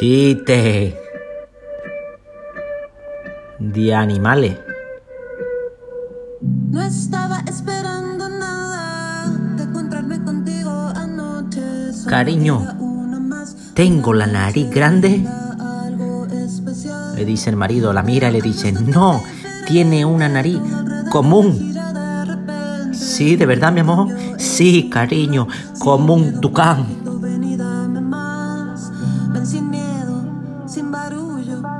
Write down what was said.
Chiste. De animales. No estaba esperando nada de encontrarme contigo anoche. Cariño, Tengo la nariz grande. Le dice el marido, la mira y le dice, no, tiene una nariz común. Sí, de verdad, mi amor. Sí, cariño, como un tucán. sem barulho.